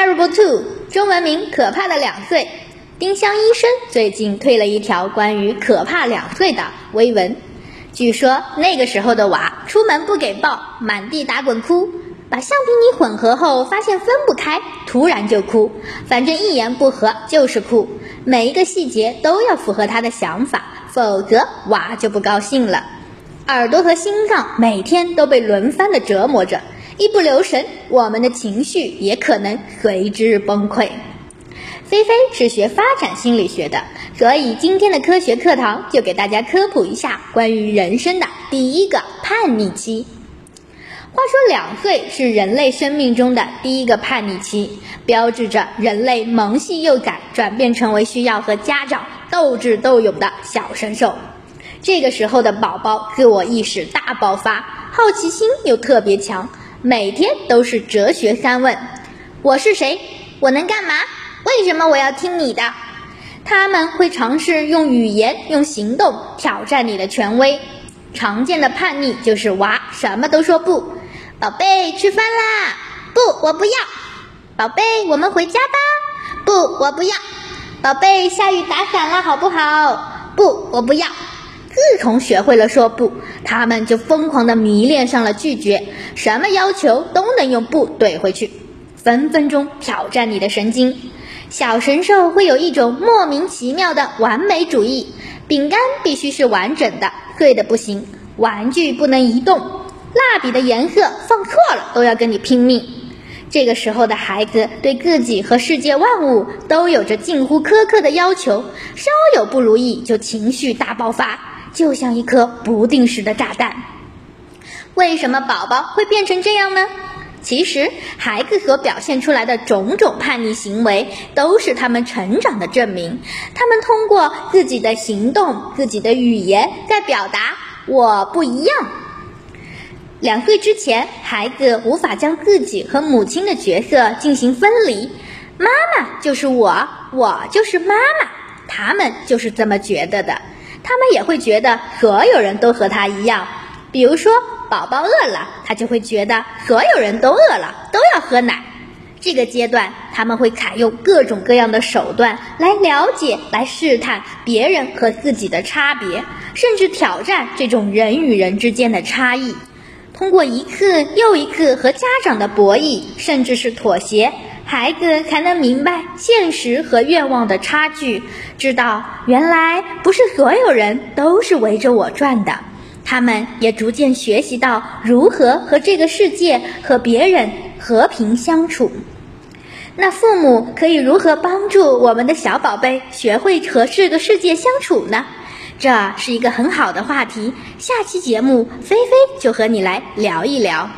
Terrible Two，中文名可怕的两岁。丁香医生最近推了一条关于可怕两岁的微文。据说那个时候的娃出门不给抱，满地打滚哭；把橡皮泥混合后发现分不开，突然就哭。反正一言不合就是哭，每一个细节都要符合他的想法，否则娃就不高兴了。耳朵和心脏每天都被轮番的折磨着。一不留神，我们的情绪也可能随之崩溃。菲菲是学发展心理学的，所以今天的科学课堂就给大家科普一下关于人生的第一个叛逆期。话说，两岁是人类生命中的第一个叛逆期，标志着人类萌系幼崽转变成为需要和家长斗智斗勇的小神兽。这个时候的宝宝自我意识大爆发，好奇心又特别强。每天都是哲学三问：我是谁？我能干嘛？为什么我要听你的？他们会尝试用语言、用行动挑战你的权威。常见的叛逆就是娃什么都说不。宝贝，吃饭啦！不，我不要。宝贝，我们回家吧。不，我不要。宝贝，下雨打伞了，好不好？不，我不要。自从学会了说不，他们就疯狂地迷恋上了拒绝，什么要求都能用不怼回去，分分钟挑战你的神经。小神兽会有一种莫名其妙的完美主义，饼干必须是完整的，碎的不行；玩具不能移动，蜡笔的颜色放错了都要跟你拼命。这个时候的孩子对自己和世界万物都有着近乎苛刻的要求，稍有不如意就情绪大爆发。就像一颗不定时的炸弹。为什么宝宝会变成这样呢？其实，孩子所表现出来的种种叛逆行为，都是他们成长的证明。他们通过自己的行动、自己的语言，在表达“我不一样”。两岁之前，孩子无法将自己和母亲的角色进行分离，妈妈就是我，我就是妈妈，他们就是这么觉得的。他们也会觉得所有人都和他一样，比如说宝宝饿了，他就会觉得所有人都饿了，都要喝奶。这个阶段，他们会采用各种各样的手段来了解、来试探别人和自己的差别，甚至挑战这种人与人之间的差异。通过一次又一次和家长的博弈，甚至是妥协。孩子才能明白现实和愿望的差距，知道原来不是所有人都是围着我转的。他们也逐渐学习到如何和这个世界和别人和平相处。那父母可以如何帮助我们的小宝贝学会和这个世界相处呢？这是一个很好的话题。下期节目，菲菲就和你来聊一聊。